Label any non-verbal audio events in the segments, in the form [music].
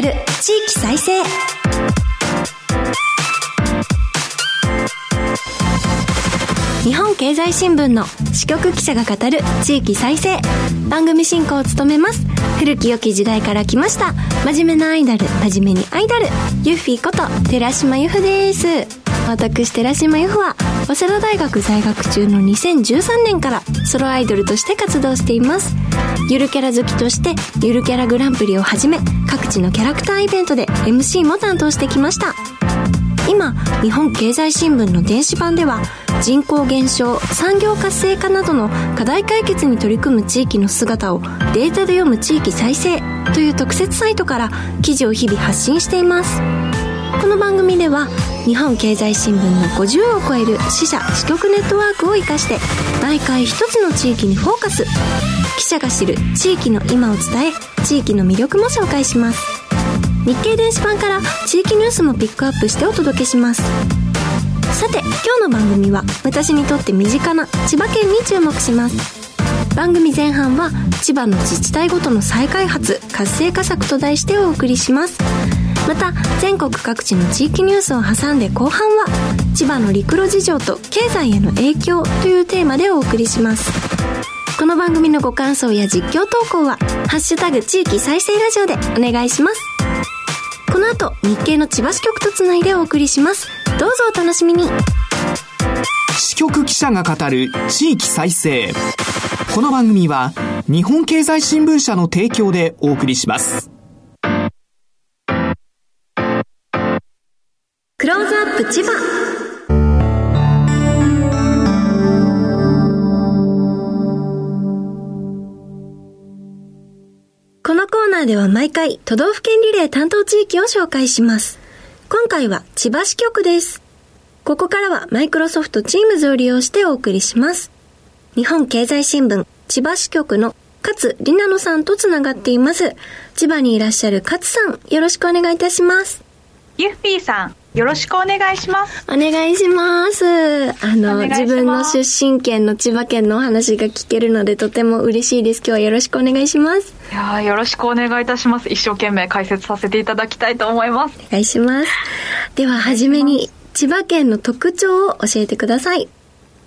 る地域再生。日本経済新聞の支局記者が語る地域再生。番組進行を務めます。古き良き時代から来ました。真面目なアイドル。真面目にアイドル。ユッフィーこと寺島由布です。私寺島由布は早稲田大学在学中の2013年からソロアイドルとして活動しています。ゆるキャラ好きとしてゆるキャラグランプリをはじめ各地のキャラクターイベントで MC も担当してきました。今日本経済新聞の電子版では人口減少産業活性化などの課題解決に取り組む地域の姿をデータで読む地域再生という特設サイトから記事を日々発信しています。この番組では日本経済新聞の50を超える支社支局ネットワークを生かして毎回一つの地域にフォーカス。記者が知る地域の今を伝え地域の魅力も紹介します。日経電子版から地域ニュースもピックアップしてお届けします。さて今日の番組は私にとって身近な千葉県に注目します。番組前半は千葉の自治体ごとの再開発活性化策と題してお送りします。また全国各地の地域ニュースを挟んで後半は千葉の陸路事情と経済への影響というテーマでお送りします。この番組のご感想や実況投稿は「ハッシュタグ地域再生ラジオ」でお願いします。この後日経の千葉支局とつないでお送りします。どうぞお楽しみに。支局記者が語る地域再生。この番組は日本経済新聞社の提供でお送りします。プ千葉このコーナーでは毎回都道府県リレー担当地域を紹介します。今回は千葉支局です。ここからはマイクロソフト Teams を利用してお送りします。日本経済新聞千葉支局の勝里奈野さんとつながっています。千葉にいらっしゃる勝さん、よろしくお願いいたします。ゆっぴーさん、よろしくお願いします。お願いします。あの、自分の出身県の千葉県のお話が聞けるのでとても嬉しいです。今日はよろしくお願いします。いやーよろしくお願いいたします。一生懸命解説させていただきたいと思います。お願いします。では、はじめに、千葉県の特徴を教えてください。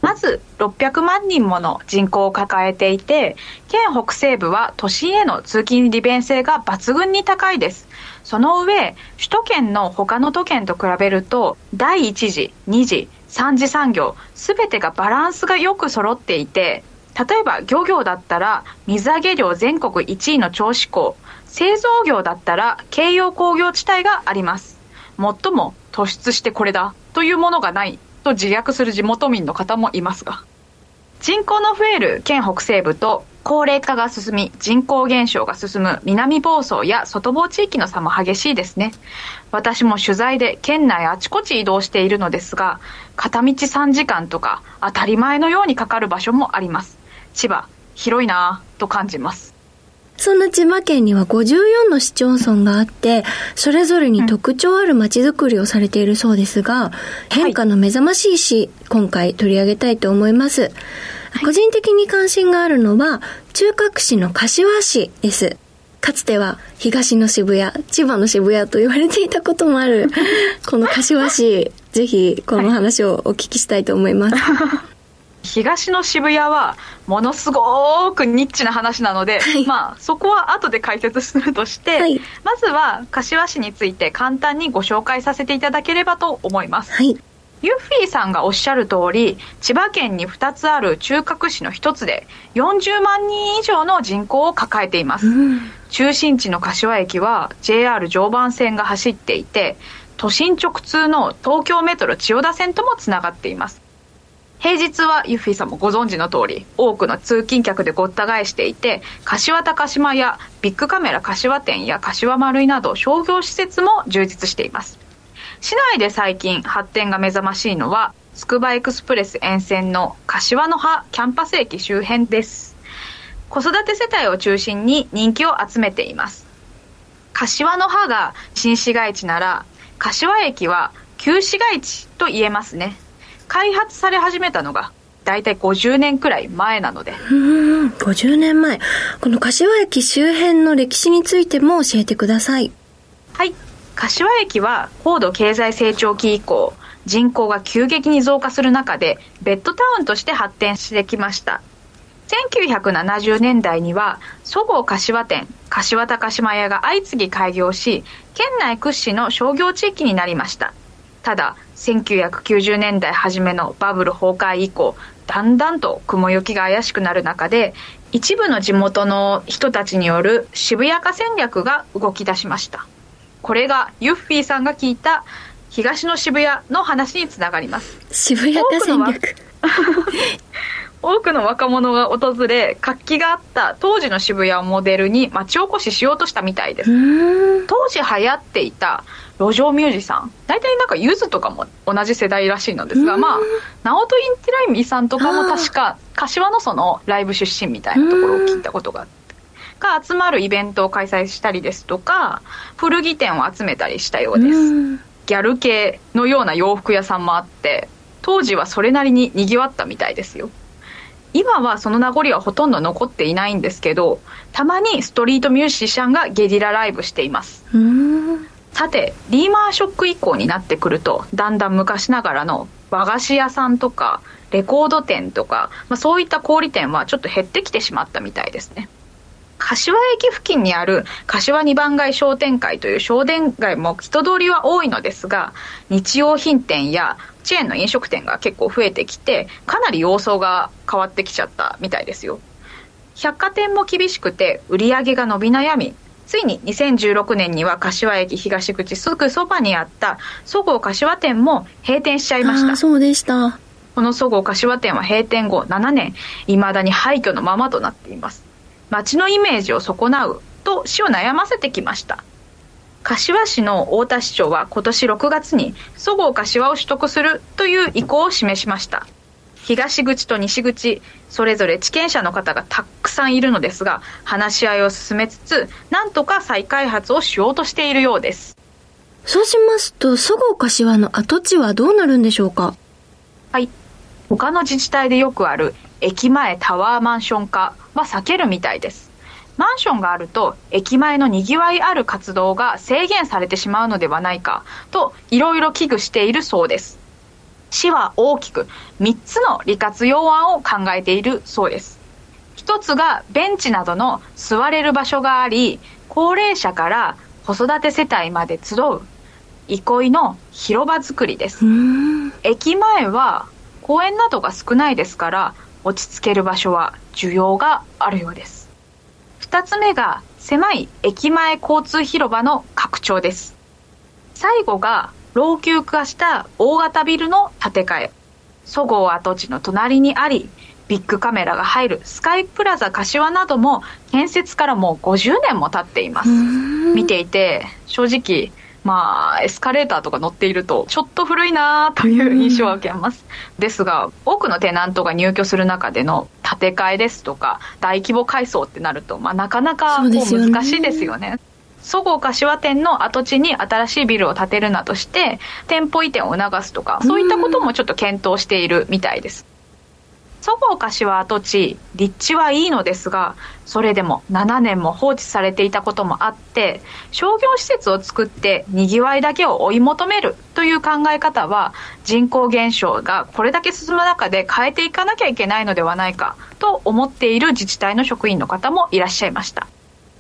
まず、600万人もの人口を抱えていて、県北西部は都心への通勤利便性が抜群に高いです。その上、首都圏の他の都県と比べると、第1次、2次、3次産業、すべてがバランスがよく揃っていて、例えば漁業だったら、水揚げ量全国1位の銚子港、製造業だったら、京葉工業地帯があります。もっとも突出してこれだというものがないと自虐する地元民の方もいますが人口の増える県北西部と高齢化が進み人口減少が進む南房総や外房地域の差も激しいですね。私も取材で県内あちこち移動しているのですが片道3時間とか当たり前のようにかかる場所もあります。千葉広いなぁと感じます。そんな千葉県には54の市町村があって、それぞれに特徴ある街づくりをされているそうですが、変化の目覚ましい市、今回取り上げたいと思います。個人的に関心があるのは、中核市の柏市です。かつては東の渋谷、千葉の渋谷と言われていたこともある、[laughs] この柏市、ぜひこの話をお聞きしたいと思います。東の渋谷はものすごくニッチな話なので、はいまあそこは後で解説するとして、はいまずは柏市について簡単にご紹介させていただければと思います。はい。ユッフィーさんがおっしゃる通り、千葉県に2つある中核市の1つで40万人以上の人口を抱えています。中心地の柏駅は JR 常磐線が走っていて、都心直通の東京メトロ千代田線ともつながっています。平日はユッフィーさんもご存知の通り多くの通勤客でごった返していて柏高島やビッグカメラ柏店や柏丸井など商業施設も充実しています市内で最近発展が目覚ましいのはつくばエクスプレス沿線の柏の葉キャンパス駅周辺です。子育て世帯を中心に人気を集めています。柏の葉が新市街地なら柏駅は旧市街地と言えますね。開発され始めたのがだいたい50年くらい前なので。うん、50年前。この柏駅周辺の歴史についても教えてください。柏駅は高度経済成長期以降人口が急激に増加する中でベッドタウンとして発展してきました。1970年代にはそごう柏店柏高島屋が相次ぎ開業し県内屈指の商業地域になりました。ただ1990年代初めのバブル崩壊以降だんだんと雲行きが怪しくなる中で一部の地元の人たちによる渋谷化戦略が動き出しました。これがユッフィーさんが聞いた東の渋谷の話につながります。渋谷化戦略。[laughs] 多くの若者が訪れ活気があった当時の渋谷をモデルに町おこししようとしたみたいです。当時流行っていた路上ミュージシャン。大体なんかゆずとかも同じ世代らしいのですがまあナオト・インティライミさんとかも確か柏のそのライブ出身みたいなところを聞いたことがあってが集まるイベントを開催したりですとか古着店を集めたりしたようです。ギャル系のような洋服屋さんもあって当時はそれなりに賑わったみたいですよ。今はその名残はほとんど残っていないんですけどたまにストリートミュージシャンがゲリラライブしています。さてリーマンショック以降になってくるとだんだん昔ながらの和菓子屋さんとかレコード店とか、まあ、そういった小売店はちょっと減ってきてしまったみたいですね柏駅付近にある柏二番街商店会という商店街も人通りは多いのですが日用品店やチェーンの飲食店が結構増えてきてかなり様相が変わってきちゃったみたいですよ。百貨店も厳しくて売り上げが伸び悩みついに2016年には柏駅東口すぐそばにあったそごう柏店も閉店しちゃいました。そうでした。このそごう柏店は閉店後7年いまだに廃墟のままとなっています街のイメージを損なうと市を悩ませてきました。柏市の太田市長は今年6月にそごう柏を取得するという意向を示しました。東口と西口それぞれ地権者の方がたくさんいるのですが話し合いを進めつつなんとか再開発をしようとしているようです。そうしますとそごう柏の跡地はどうなるんでしょうか？はい。他の自治体でよくある駅前タワーマンション化は避けるみたいです。マンションがあると駅前のにぎわいある活動が制限されてしまうのではないかといろいろ危惧しているそうです。市は大きく3つの利活用案を考えているそうです。一つがベンチなどの座れる場所があり高齢者から子育て世帯まで集う憩いの広場作りです。駅前は公園などが少ないですから落ち着ける場所は需要があるようです。2つ目が狭い駅前交通広場の拡張です。最後が老朽化した大型ビルの建て替え。そごう跡地の隣にありビッグカメラが入るスカイプラザ柏なども建設からもう50年も経っています。見ていて正直まあ、エスカレーターとか乗っていると、ちょっと古いなという印象を受けます。ですが、多くのテナントが入居する中での建て替えですとか、大規模改装ってなると、まあ、なかなかこう難しいですよね。そごう柏店の跡地に新しいビルを建てるなどして、店舗移転を促すとか、そういったこともちょっと検討しているみたいです。そごう柏跡地、立地はいいのですが、それでも7年も放置されていたこともあって、商業施設を作ってにぎわいだけを追い求めるという考え方は、人口減少がこれだけ進む中で変えていかなきゃいけないのではないかと思っている自治体の職員の方もいらっしゃいました。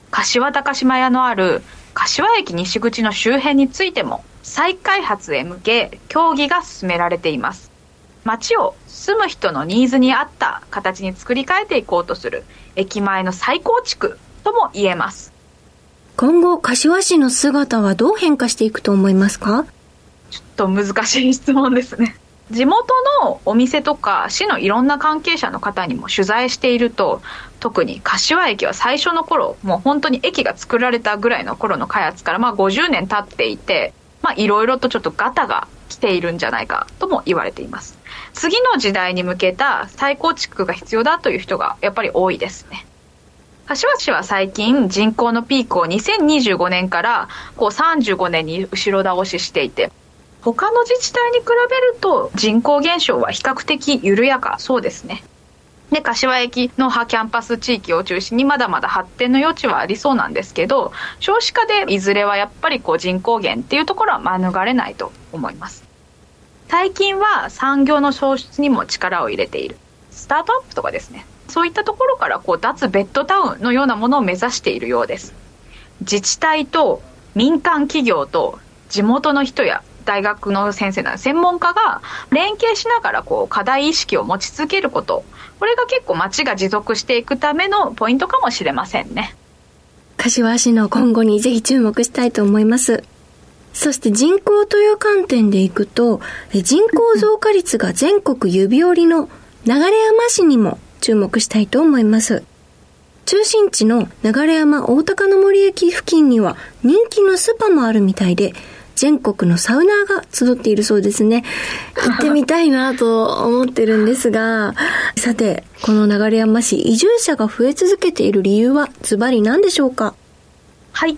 柏高島屋のある柏駅西口の周辺についても再開発へ向け協議が進められています。街を住む人のニーズに合った形に作り変えていこうとする駅前の再構築とも言えます。今後、柏市の姿はどう変化していくと思いますか？ちょっと難しい質問ですね。地元のお店とか市のいろんな関係者の方にも取材していると特に柏駅は最初の頃もう本当に駅が作られたぐらいの頃の開発からまあ50年経っていていろいろとちょっとガタが来ているんじゃないかとも言われています次の時代に向けた再構築が必要だという人がやっぱり多いですね。柏市は最近人口のピークを2025年からこう35年に後ろ倒ししていて、他の自治体に比べると人口減少は比較的緩やかそうですね。で柏駅の派キャンパス地域を中心にまだまだ発展の余地はありそうなんですけど少子化でいずれはやっぱりこう人口減っていうところは免れないと思います最近は産業の創出にも力を入れている。スタートアップとかですね。そういったところからこう脱ベッドタウンのようなものを目指しているようです。自治体と民間企業と地元の人や大学の先生など専門家が連携しながらこう課題意識を持ち続けること。これが結構街が持続していくためのポイントかもしれませんね。柏市の今後にぜひ注目したいと思います。そして人口という観点でいくと人口増加率が全国指折りの流山市にも注目したいと思います中心地の流山大高の森駅付近には人気のスーパーもあるみたいで全国のサウナーが集っているそうですね。行ってみたいなと思ってるんですが、さて、この流山市、移住者が増え続けている理由はズバリ何でしょうか？はい。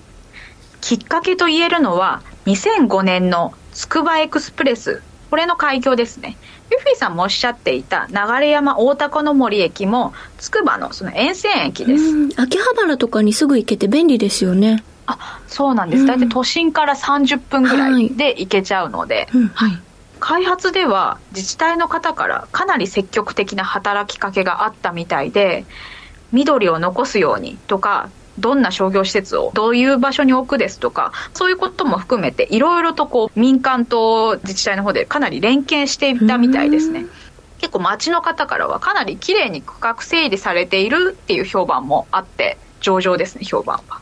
きっかけと言えるのは、2005年のつくばエクスプレス、これの開業ですね。ユフィさんもおっしゃっていた流山大高の森駅もつくばのその沿線駅です。秋葉原とかにすぐ行けて便利ですよね。あそうなんです、大体都心から30分ぐらいで行けちゃうので、はい、開発では自治体の方からかなり積極的な働きかけがあったみたいで緑を残すようにとかどんな商業施設をどういう場所に置くですとかそういうことも含めていろいろとこう民間と自治体の方でかなり連携していたみたいですね。結構町の方からはかなり綺麗に区画整理されているっていう評判もあって上々ですね評判は。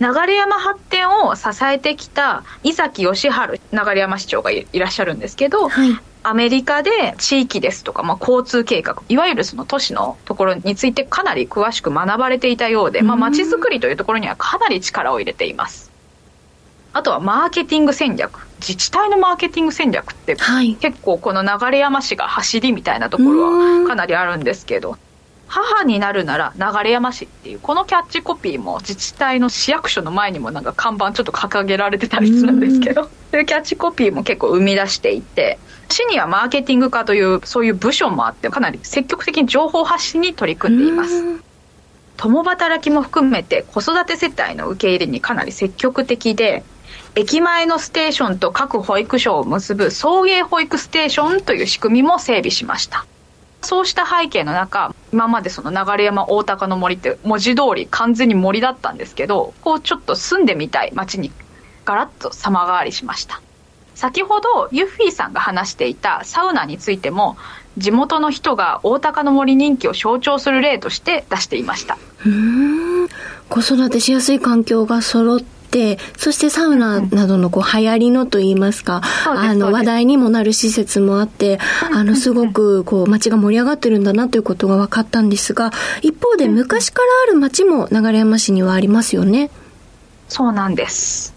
流山発展を支えてきた井崎義治流山市長がいらっしゃるんですけど、はい、アメリカで地域ですとか、まあ、交通計画いわゆるその都市のところについてかなり詳しく学ばれていたようで、まあ、街づくりというところにはかなり力を入れています。あとはマーケティング戦略自治体のマーケティング戦略って、結構この流山市が走りみたいなところはかなりあるんですけど母になるなら流山市っていうこのキャッチコピーも自治体の市役所の前にもなんか看板ちょっと掲げられてたりするんですけどそういうキャッチコピーも結構生み出していて市にはマーケティング課というそういう部署もあってかなり積極的に情報発信に取り組んでいます。共働きも含めて子育て世帯の受け入れにかなり積極的で駅前のステーションと各保育所を結ぶ送迎保育ステーションという仕組みも整備しましたそうした背景の中今までその流山大高の森って文字通り完全に森だったんですけどこうちょっと住んでみたい街にガラッと様変わりしました。先ほどユッフィーさんが話していたサウナについても地元の人が大高の森人気を象徴する例として出していました。うん。子育てしやすい環境が揃っ、そしてサウナなどのこう流行りのといいますか、あの話題にもなる施設もあって、あのすごく [laughs] こう街が盛り上がってるんだなということが分かったんですが、一方で昔からある街も流山市にはありますよね。そうなんです。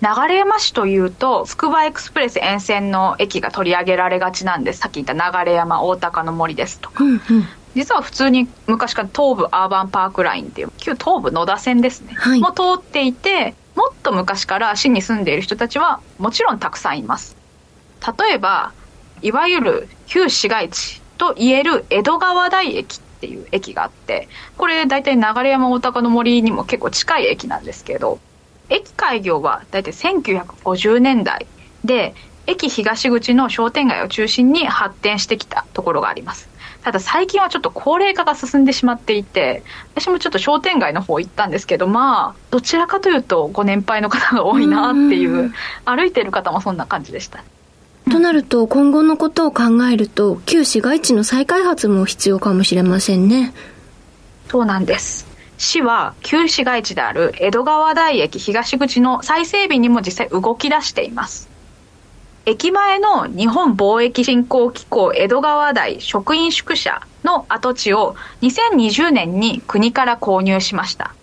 流山市というと、つくばエクスプレス沿線の駅が取り上げられがちなんです。さっき言った流山大高の森ですとか。うんうん実は普通に昔から東武アーバンパークラインっていう旧東武野田線ですね、はい、も通っていてもっと昔から市に住んでいる人たちはもちろんたくさんいます。例えばいわゆる旧市街地といえる江戸川台駅っていう駅があってこれ大体流山大高の森にも結構近い駅なんですけど駅開業は大体1950年代で駅東口の商店街を中心に発展してきたところがありますただ最近はちょっと高齢化が進んでしまっていて私もちょっと商店街の方行ったんですけどまあどちらかというとご年配の方が多いなっていう歩いてる方もそんな感じでした。となると今後のことを考えると旧市街地の再開発も必要かもしれませんね。そうなんです。市は旧市街地である江戸川台駅東口の再整備にも実際動き出しています駅前の日本貿易振興機構江戸川台職員宿舎の跡地を2020年に国から購入しました。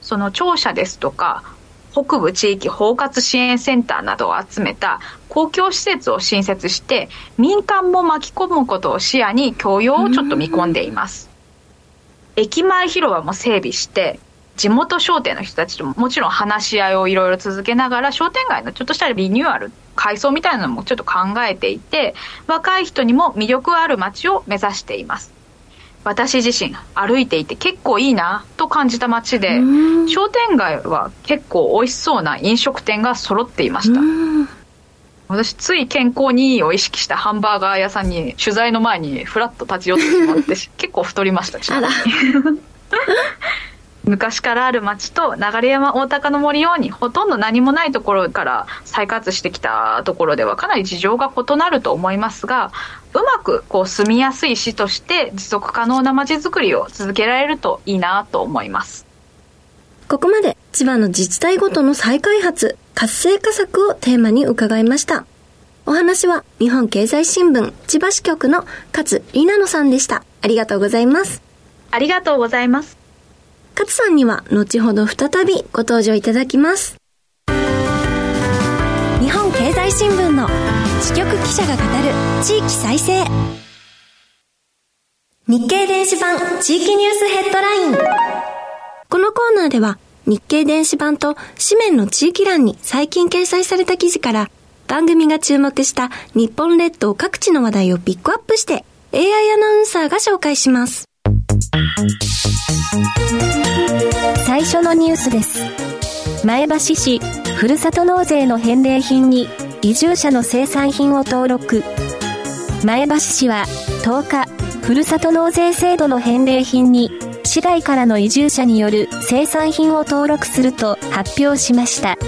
その庁舎ですとか、北部地域包括支援センターなどを集めた公共施設を新設して民間も巻き込むことを視野に供用をちょっと見込んでいます。駅前広場も整備して地元商店の人たちとももちろん話し合いをいろいろ続けながら商店街のちょっとしたリニューアル改装みたいなのもちょっと考えていて若い人にも魅力ある街を目指しています。私自身歩いていて結構いいなと感じた街で商店街は結構美味しそうな飲食店が揃っていました。私つい健康にいいを意識したハンバーガー屋さんに取材の前にフラッと立ち寄ってしまって [laughs] 結構太りましたちな [laughs] 昔からある町と流山大高の森ようにほとんど何もないところから再活してきたところではかなり事情が異なると思いますがうまくこう住みやすい市として持続可能な街づくりを続けられるといいなと思います。ここまで千葉の自治体ごとの再開発活性化策をテーマに伺いました。お話は日本経済新聞千葉支局の勝里奈野さんでした。ありがとうございます。ありがとうございます勝さんには後ほど再びご登場いただきます。日本経済新聞の支局記者が語る地域再生。日経電子版地域ニュースヘッドライン。このコーナーでは日経電子版と紙面の地域欄に最近掲載された記事から番組が注目した日本列島各地の話題をピックアップして AI アナウンサーが紹介します。最初のニュースです。前橋市、ふるさと納税の返礼品に移住者の生産品を登録。前橋市は10日、ふるさと納税制度の返礼品に市外からの移住者による生産品を登録すると発表しました。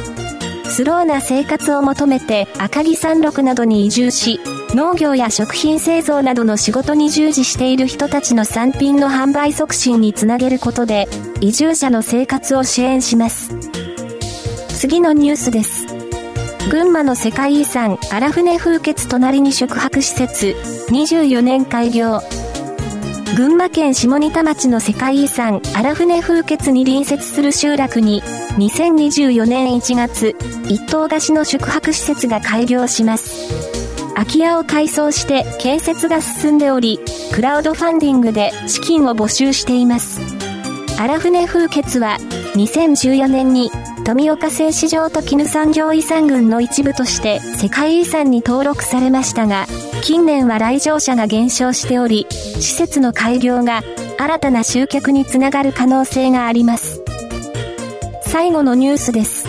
スローな生活を求めて赤城山麓などに移住し、農業や食品製造などの仕事に従事している人たちの産品の販売促進につなげることで、移住者の生活を支援します。次のニュースです。群馬の世界遺産荒船風穴隣に宿泊施設24年開業群馬県下仁田町の世界遺産荒船風穴に隣接する集落に2024年1月一棟貸しの宿泊施設が開業します空き家を改装して建設が進んでおり、クラウドファンディングで資金を募集しています。荒船風穴は2014年に富岡製糸場と絹産業遺産群の一部として世界遺産に登録されましたが、近年は来場者が減少しており、施設の開業が新たな集客につながる可能性があります。最後のニュースです。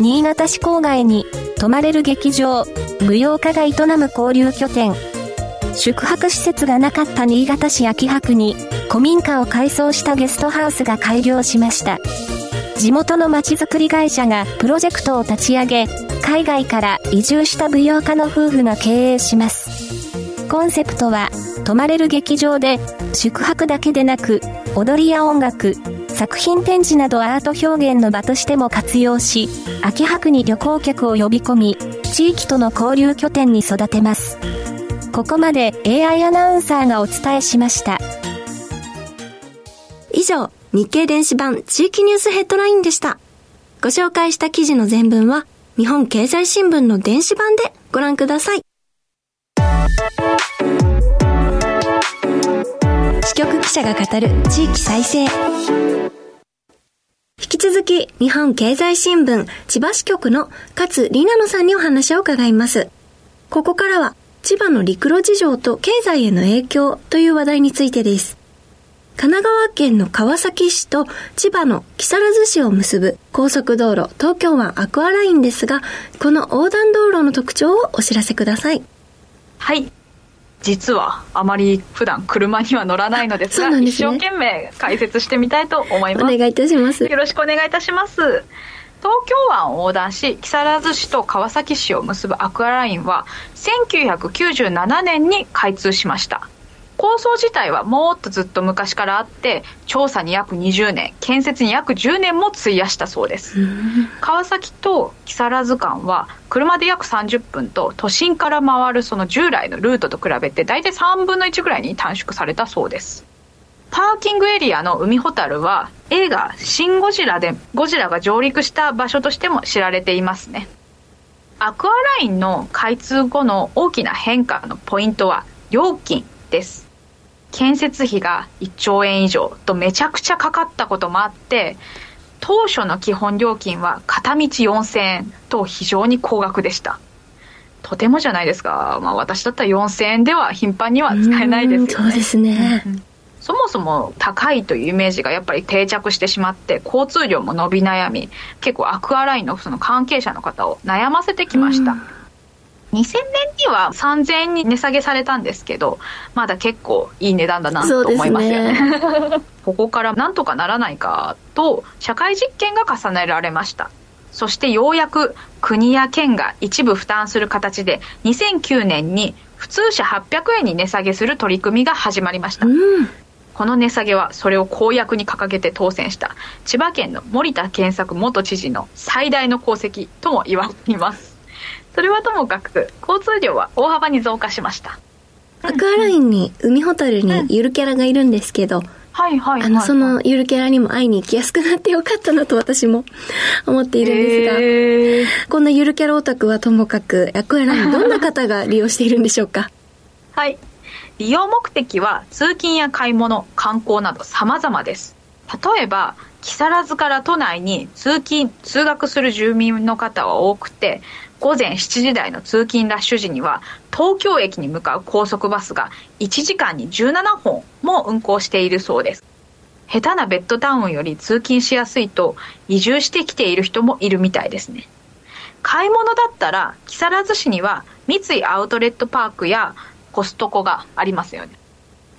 新潟市郊外に泊まれる劇場、舞踊家が営む交流拠点。宿泊施設がなかった新潟市秋葉区に古民家を改装したゲストハウスが開業しました。地元の街づくり会社がプロジェクトを立ち上げ、海外から移住した舞踊家の夫婦が経営します。コンセプトは、泊まれる劇場で宿泊だけでなく、踊りや音楽、作品展示などアート表現の場としても活用し、秋葉区に旅行客を呼び込み、地域との交流拠点に育てます。ここまで AI アナウンサーがお伝えしました。以上、日経電子版地域ニュースヘッドラインでした。ご紹介した記事の全文は、日本経済新聞の電子版でご覧ください。支局記者が語る地域再生。引き続き、日本経済新聞千葉支局の勝里奈野さんにお話を伺います。ここからは、千葉の陸路事情と経済への影響という話題についてです。神奈川県の川崎市と千葉の木更津市を結ぶ高速道路東京湾アクアラインですが、この横断道路の特徴をお知らせください。はい。実はあまり普段車には乗らないのですが、すね、一生懸命解説してみたいと思います。お願いいたします。よろしくお願いいたします。東京湾を横断し、木更津市と川崎市を結ぶアクアラインは、1997年に開通しました。構想自体はもっとずっと昔からあって調査に約20年建設に約10年も費やしたそうです。川崎と木更津間は車で約30分と都心から回るその従来のルートと比べて大体3分の1ぐらいに短縮されたそうです。パーキングエリアの海ほたるは映画「シン・ゴジラ」でゴジラが上陸した場所としても知られていますね。アクアラインの開通後の大きな変化のポイントは料金です建設費が1兆円以上とめちゃくちゃかかったこともあって当初の基本料金は片道4000円と非常に高額でした。とてもじゃないですか、まあ、私だったら4000円では頻繁には使えないですよね。そうですね、そもそも高いというイメージがやっぱり定着してしまって交通量も伸び悩み結構アクアラインのその関係者の方を悩ませてきました、うん2000年には3000円に値下げされたんですけどまだ結構いい値段だなと思いますよね、ね、[laughs] ここからなんとかならないかと社会実験が重ねられました。そしてようやく国や県が一部負担する形で2009年に普通車800円に値下げする取り組みが始まりました、うん、この値下げはそれを公約に掲げて当選した千葉県の森田健作元知事の最大の功績とも言われていますそれはともかく交通量は大幅に増加しました。アクアラインに海ほたるにゆるキャラがいるんですけど、うんはいはい、はい、あの、そのゆるキャラにも会いに行きやすくなってよかったなと私も [laughs] 思っているんですが、こんなゆるキャラオタクはともかく、アクアライン [laughs] どんな方が利用しているんでしょうか？はい。利用目的は通勤や買い物、観光など様々です。例えば、木更津から都内に通勤、通学する住民の方は多くて、午前7時台の通勤ラッシュ時には東京駅に向かう高速バスが1時間に17本も運行しているそうです。下手なベッドタウンより通勤しやすいと移住してきている人もいるみたいですね。買い物だったら木更津市には三井アウトレットパークやコストコがありますよね。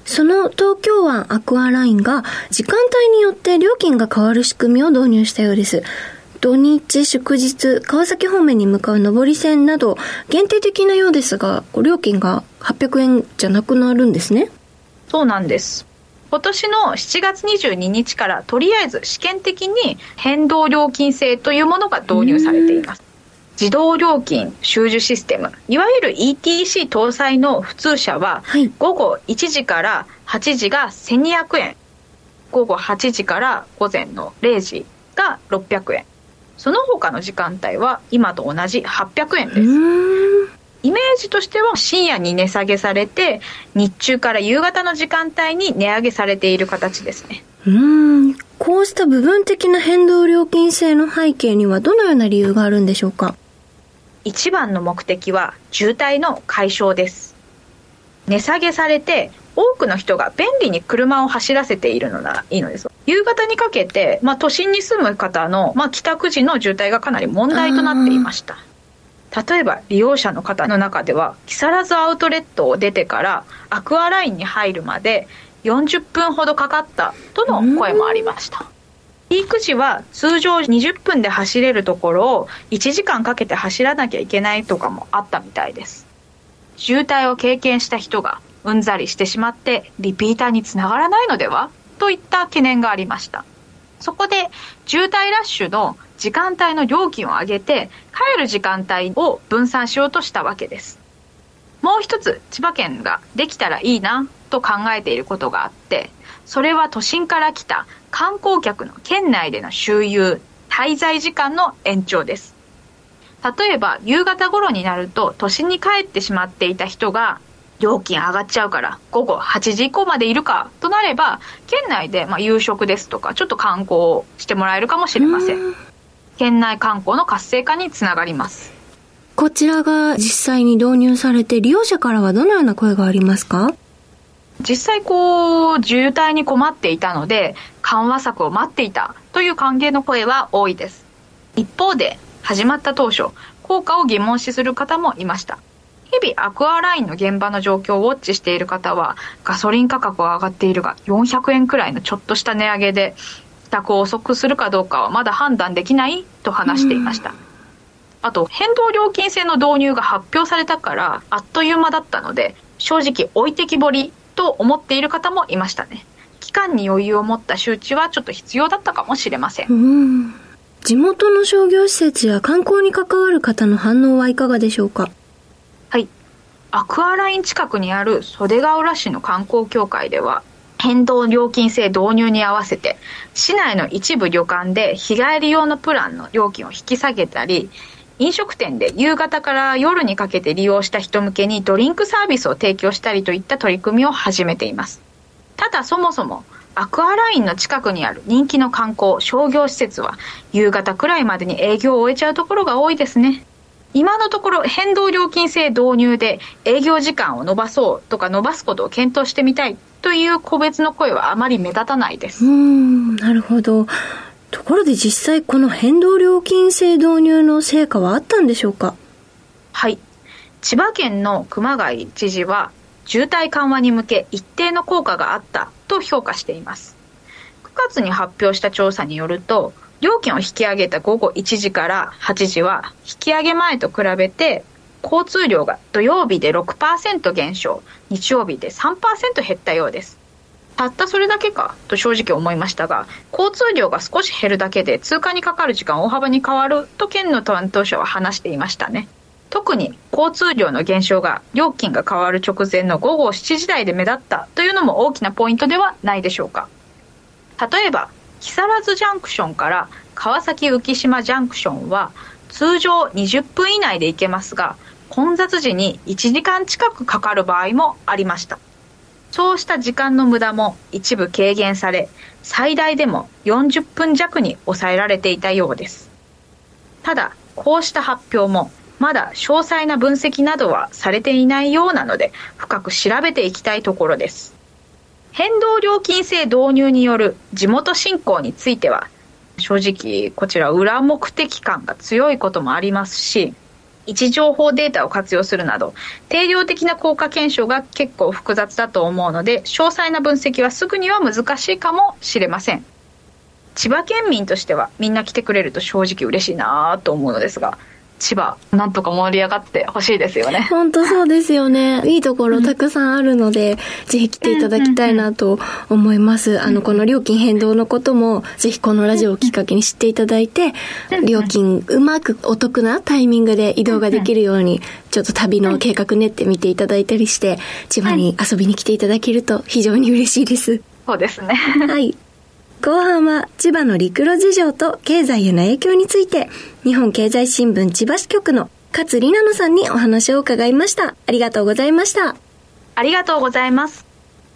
その東京湾アクアラインが時間帯によって料金が変わる仕組みを導入したようです。土日祝日、川崎方面に向かう上り線など、限定的なようですが、料金が800円じゃなくなるんですね。そうなんです。今年の7月22日からとりあえず試験的に変動料金制というものが導入されています。自動料金収受システム、いわゆる ETC 搭載の普通車は、午後1時から8時が1200円、午後8時から午前の0時が600円、その他の時間帯は今と同じ800円です。イメージとしては深夜に値下げされて日中から夕方の時間帯に値上げされている形ですね。うん。こうした部分的な変動料金制の背景にはどのような理由があるんでしょうか？一番の目的は渋滞の解消です。値下げされて多くの人が便利に車を走らせているのならいいのです。夕方にかけて、まあ、都心に住む方の、まあ、帰宅時の渋滞がかなり問題となっていました。例えば利用者の方の中では木更津アウトレットを出てからアクアラインに入るまで40分ほどかかったとの声もありました。ピーク時は通常20分で走れるところを1時間かけて走らなきゃいけないとかもあったみたいです。渋滞を経験した人がうんざりしてしまってリピーターにつながらないのでは？といった懸念がありました。そこで渋滞ラッシュの時間帯の料金を上げて帰る時間帯を分散しようとしたわけです。もう一つ千葉県ができたらいいなと考えていることがあってそれは都心から来た観光客の県内での周遊滞在時間の延長です。例えば夕方頃になると都心に帰ってしまっていた人が料金上がっちゃうから午後8時以降までいるかとなれば県内でまあ夕食ですとかちょっと観光してもらえるかもしれません。県内観光の活性化につながります。こちらが実際に導入されて利用者からはどのような声がありますか？実際こう渋滞に困っていたので緩和策を待っていたという歓迎の声は多いです。一方で始まった当初効果を疑問視する方もいました日々アクアラインの現場の状況をウォッチしている方はガソリン価格は上がっているが400円くらいのちょっとした値上げで帰宅を遅くするかどうかはまだ判断できないと話していました。あと変動料金制の導入が発表されたからあっという間だったので正直置いてきぼりと思っている方もいましたね。期間に余裕を持った周知はちょっと必要だったかもしれません。地元の商業施設や観光に関わる方の反応はいかがでしょうか？アクアライン近くにある袖ヶ浦市の観光協会では変動料金制導入に合わせて市内の一部旅館で日帰り用のプランの料金を引き下げたり飲食店で夕方から夜にかけて利用した人向けにドリンクサービスを提供したりといった取り組みを始めています。ただそもそもアクアラインの近くにある人気の観光商業施設は夕方くらいまでに営業を終えちゃうところが多いですね。今のところ変動料金制導入で営業時間を延ばそうとか伸ばすことを検討してみたいとという個別の声はあまり目立たないです。うん、なるほど。ところで実際この変動料金制導入の成果はあったんでしょうか？はい。千葉県の熊谷知事は渋滞緩和に向け一定の効果があったと評価しています。9月に発表した調査によると、料金を引き上げた午後1時から8時は引き上げ前と比べて交通量が土曜日で6%減少、日曜日で3%減ったようです。たったそれだけかと正直思いましたが、交通量が少し減るだけで通過にかかる時間大幅に変わると県の担当者は話していましたね。特に交通量の減少が料金が変わる直前の午後7時台で目立ったというのも大きなポイントではないでしょうか。例えば、木更津ジャンクションから川崎浮島ジャンクションは通常20分以内で行けますが、混雑時に1時間近くかかる場合もありました。そうした時間の無駄も一部軽減され、最大でも40分弱に抑えられていたようです。ただ、こうした発表もまだ詳細な分析などはされていないようなので、深く調べていきたいところです。変動料金制導入による地元振興については、正直こちら裏目的感が強いこともありますし、位置情報データを活用するなど、定量的な効果検証が結構複雑だと思うので、詳細な分析はすぐには難しいかもしれません。千葉県民としてはみんな来てくれると正直嬉しいなと思うのですが、千葉、なんとか盛り上がってほしいですよね。本当そうですよね。いいところたくさんあるので、うん、ぜひ来ていただきたいなと思います。あの、この料金変動のことも、ぜひこのラジオをきっかけに知っていただいて、料金うまくお得なタイミングで移動ができるように、ちょっと旅の計画練ってみていただいたりして、千葉に遊びに来ていただけると非常に嬉しいです。そうですね。はい。後半は千葉の陸路事情と経済への影響について、日本経済新聞千葉支局の勝里奈野さんにお話を伺いました。ありがとうございました。ありがとうございます。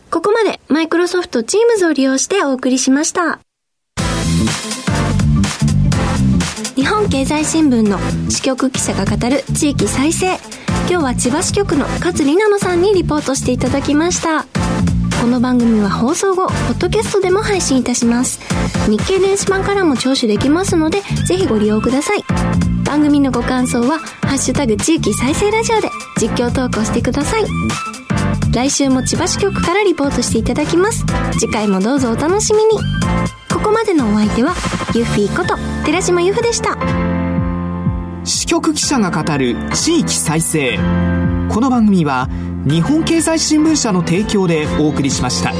ここまでマイクロソフト Teams を利用してお送りしました。日本経済新聞の支局記者が語る地域再生。今日は千葉支局の勝里奈野さんにリポートしていただきました。この番組は放送後、ポッドキャストでも配信いたします。日経電子版からも聴取できますので、ぜひご利用ください。番組のご感想は、ハッシュタグ地域再生ラジオで実況投稿してください。来週も千葉支局からリポートしていただきます。次回もどうぞお楽しみに。ここまでのお相手は、ユッフィーこと寺島由布でした。支局記者が語る地域再生。この番組は、日本経済新聞社の提供でお送りしました。